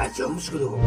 Aç olmuş kulu.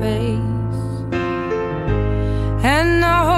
Face. And the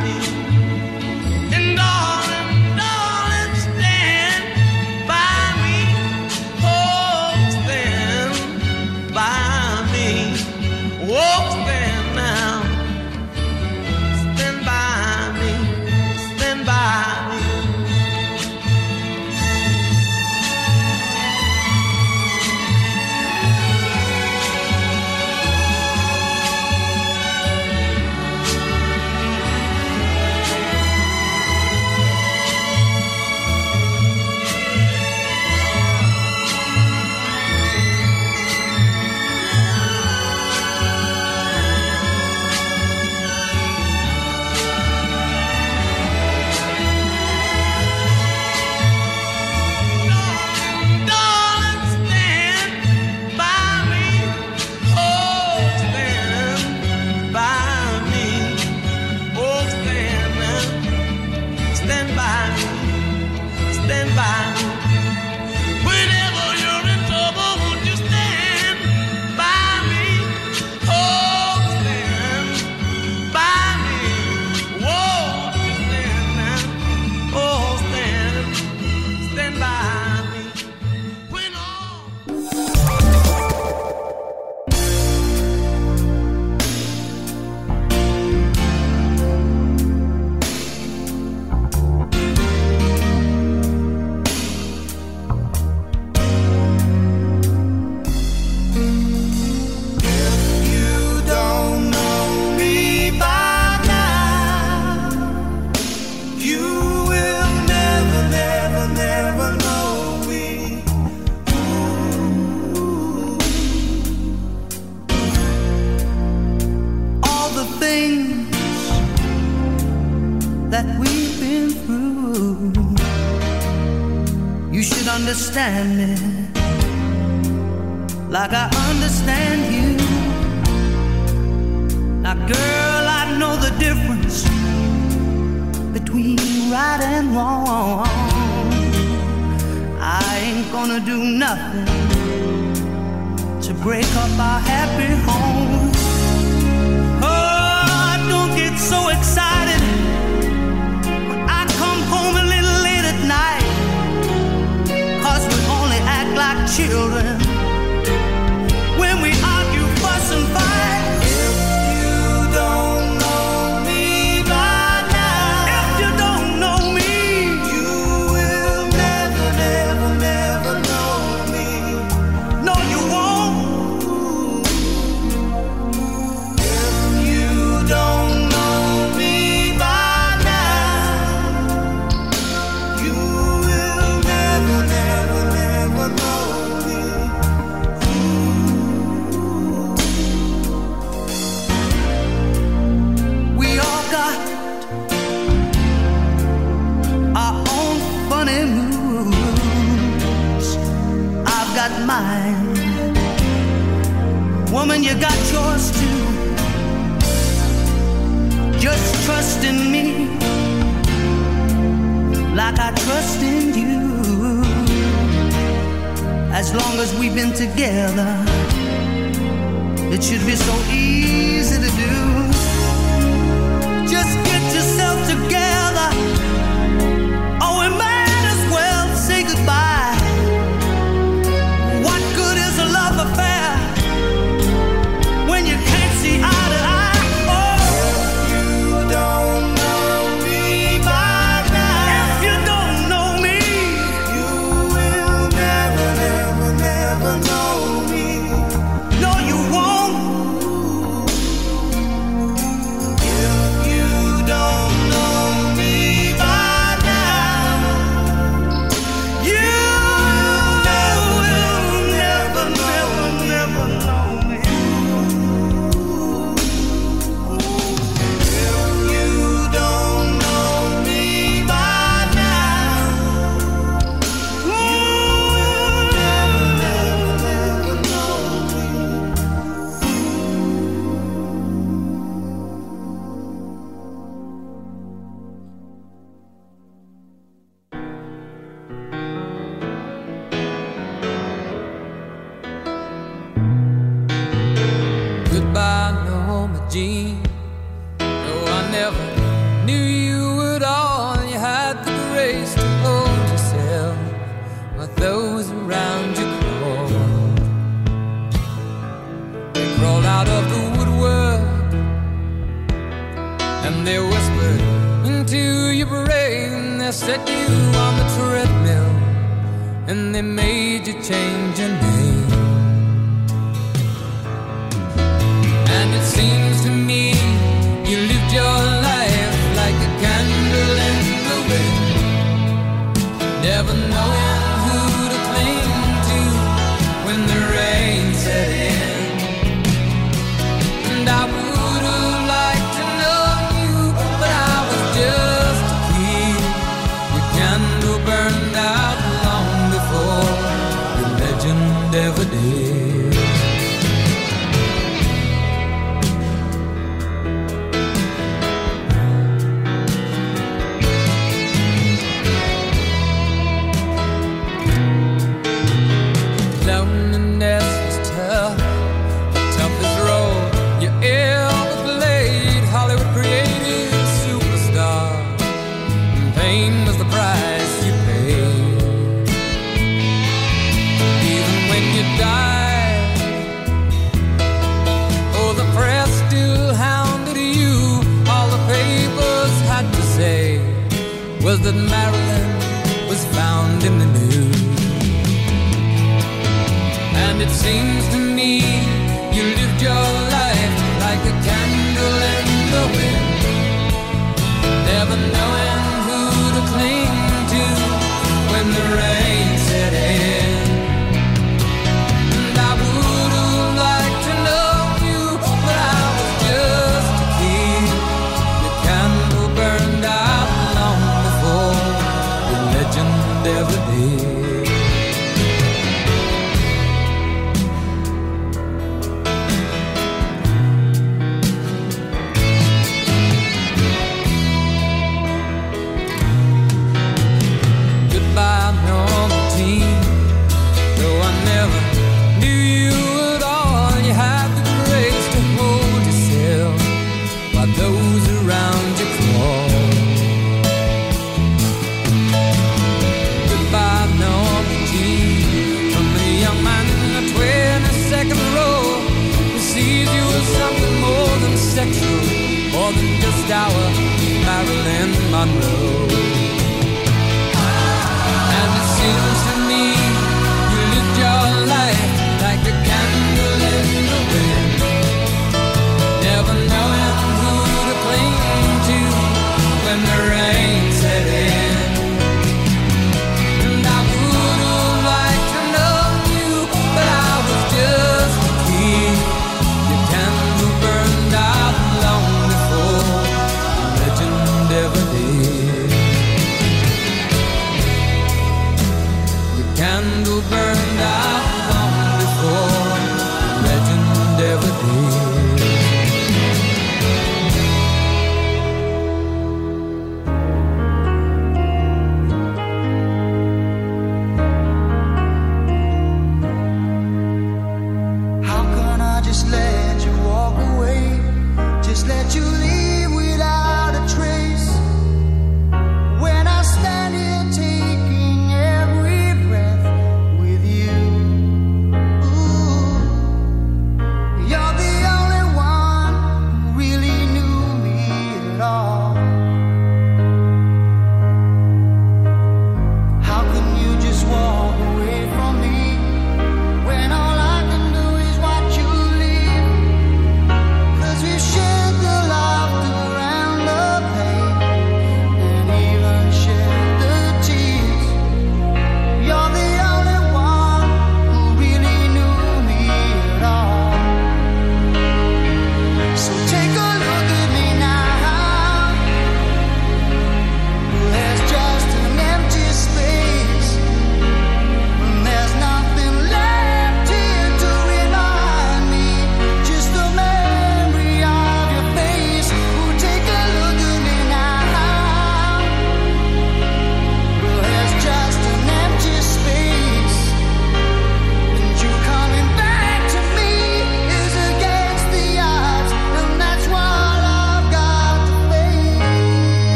understand like I understand you. Now, girl, I know the difference between right and wrong. I ain't gonna do nothing to break up our happy home. Oh, I don't get so excited. children.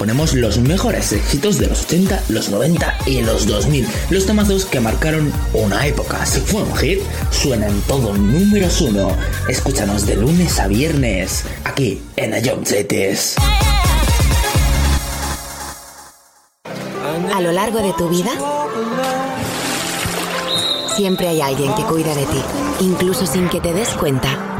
ponemos los mejores éxitos de los 80, los 90 y los 2000. Los temazos que marcaron una época. Si fue un hit, suena en todo números uno. Escúchanos de lunes a viernes, aquí en Ayom A lo largo de tu vida, siempre hay alguien que cuida de ti, incluso sin que te des cuenta.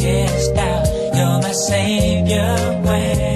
Darkest hour. You're my savior when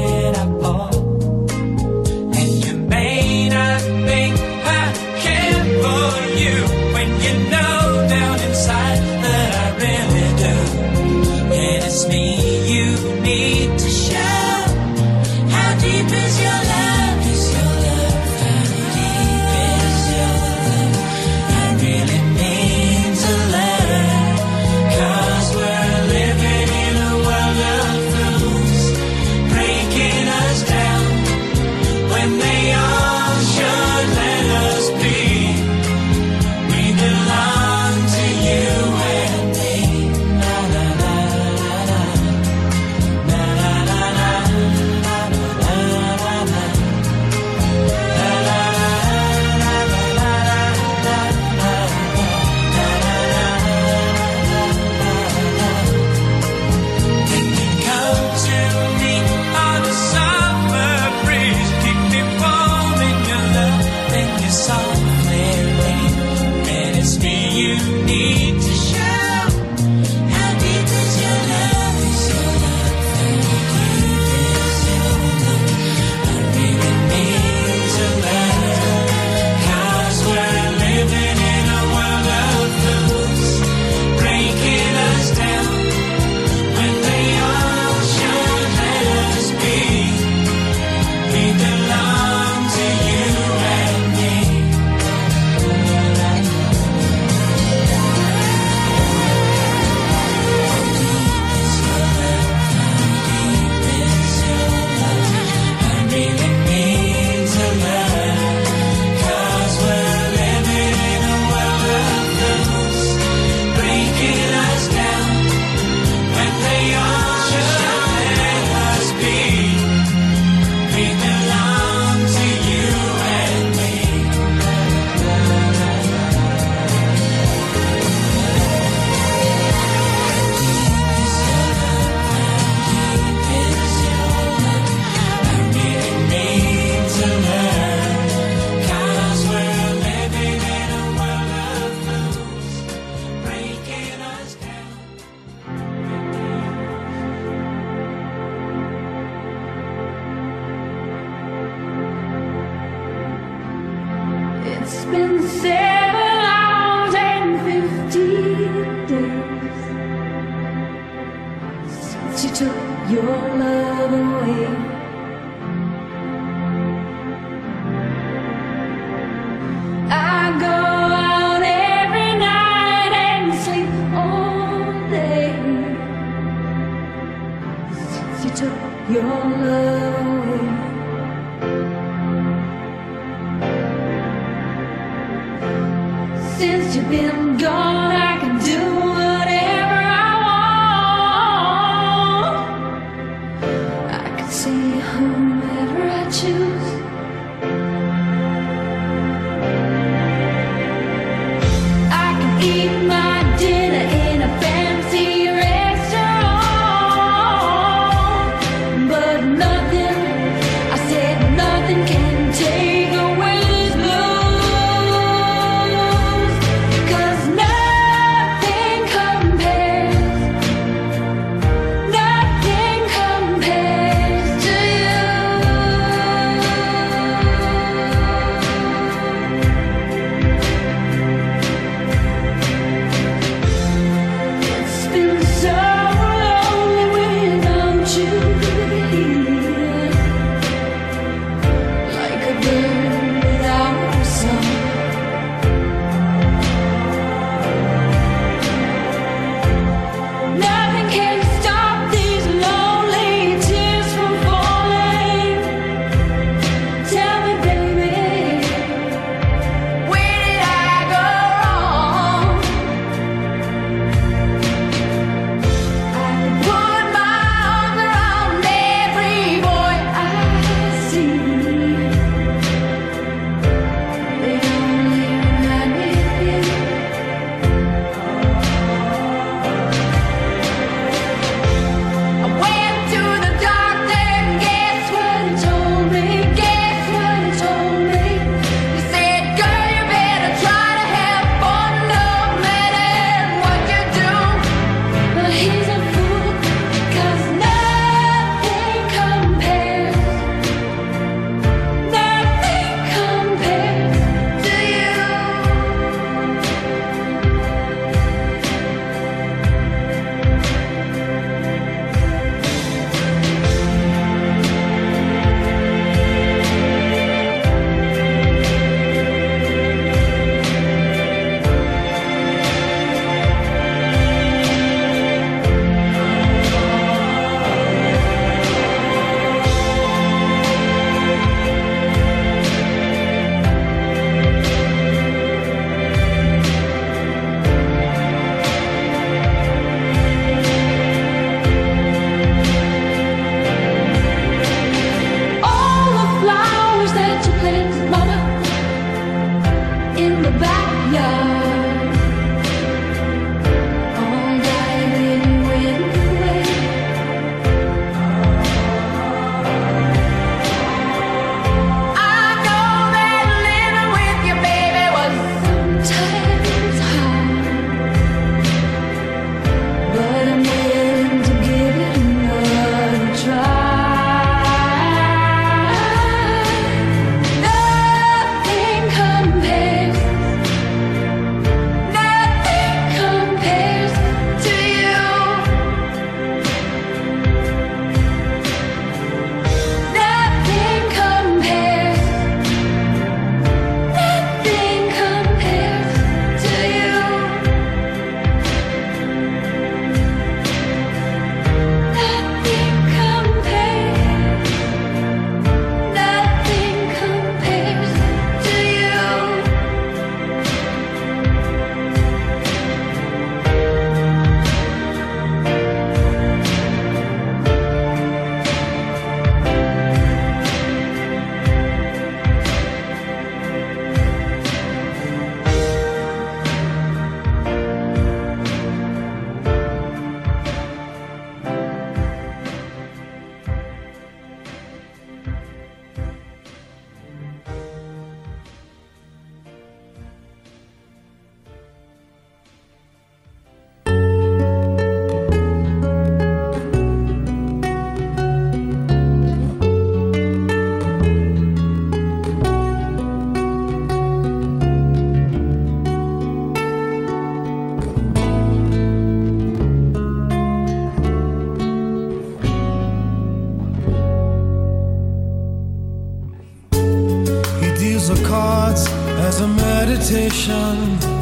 ocean.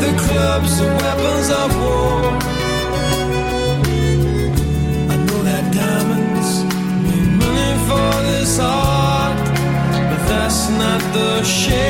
the clubs and weapons of war. I know that diamonds mean money for this art, but that's not the shape.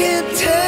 Can't tell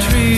tree.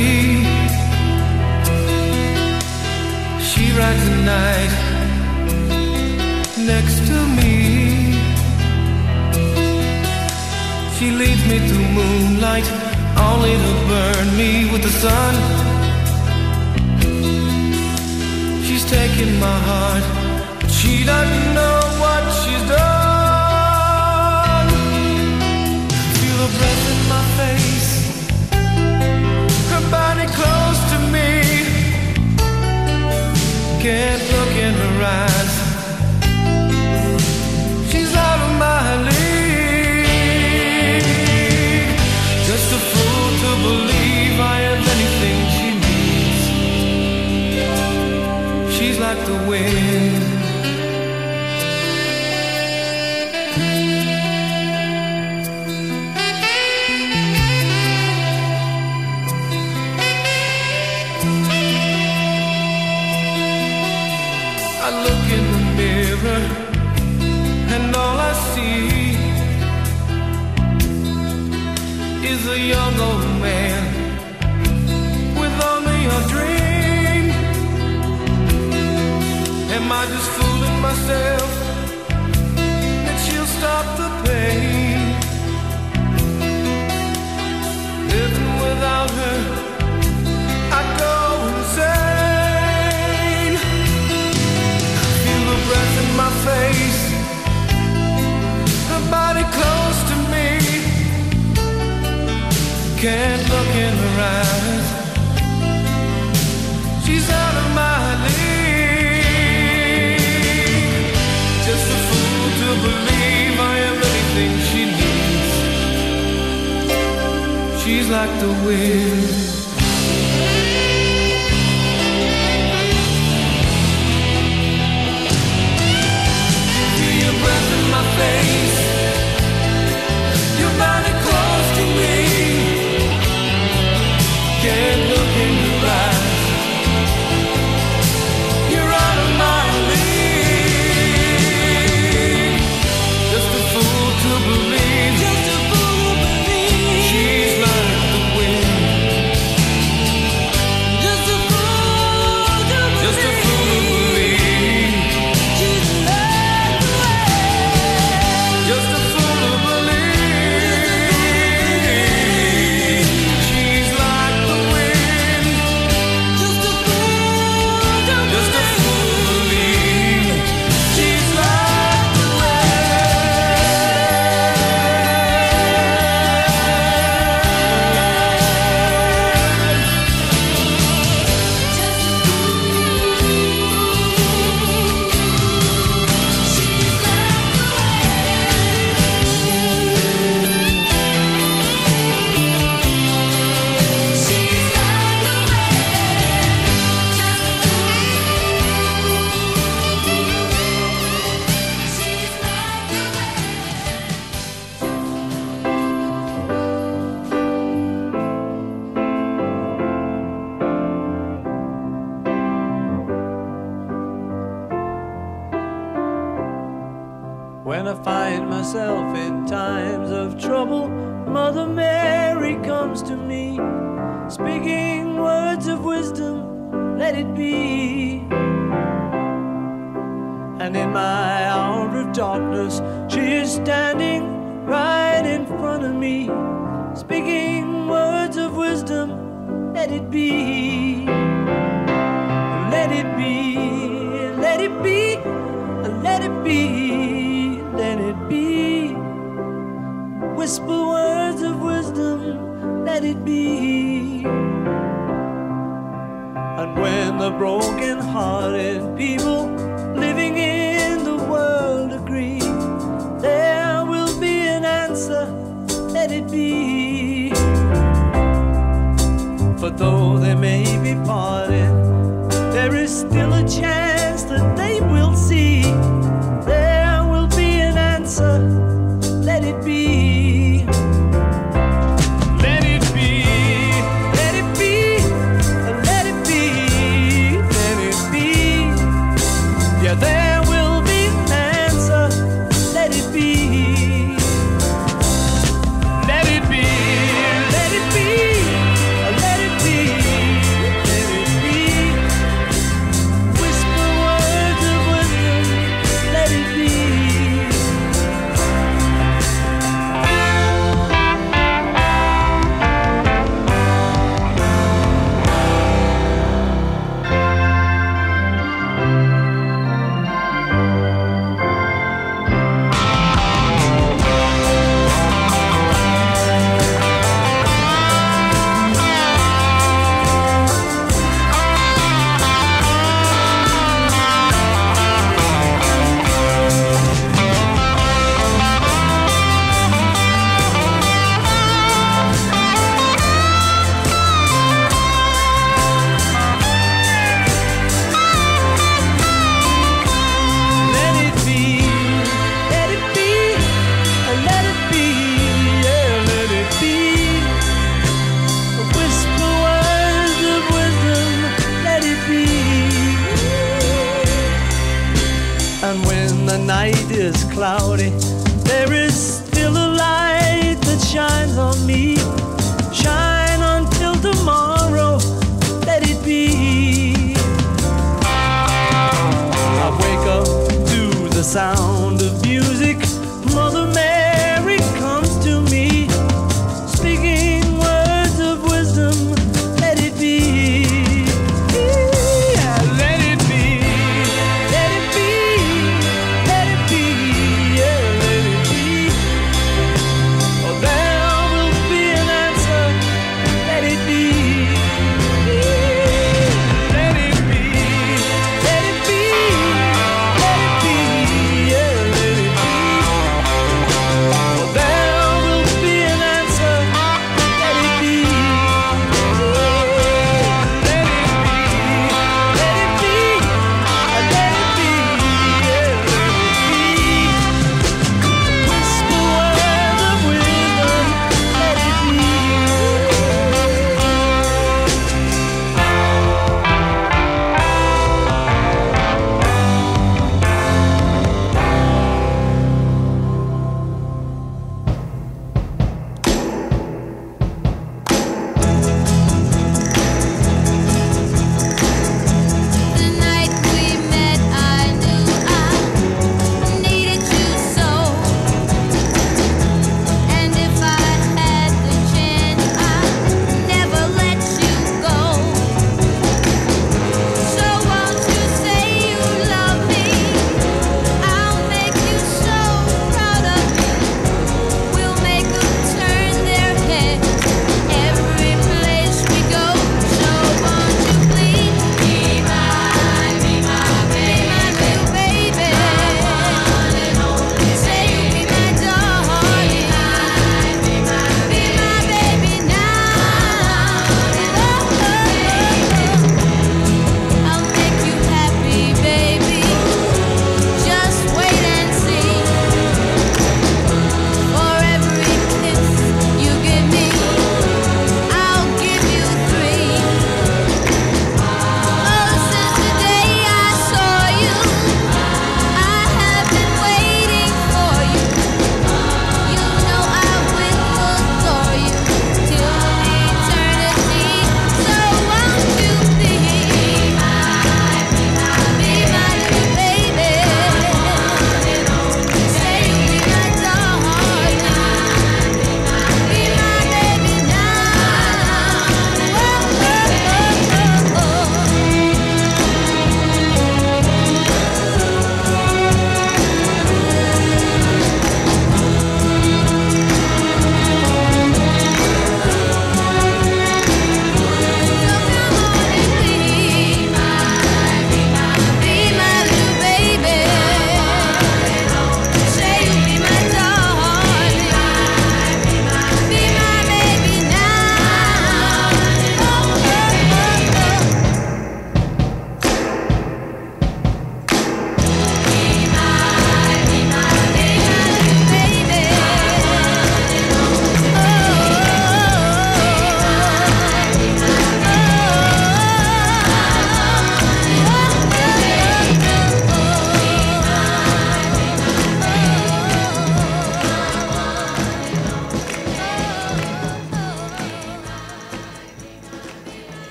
Cloudy,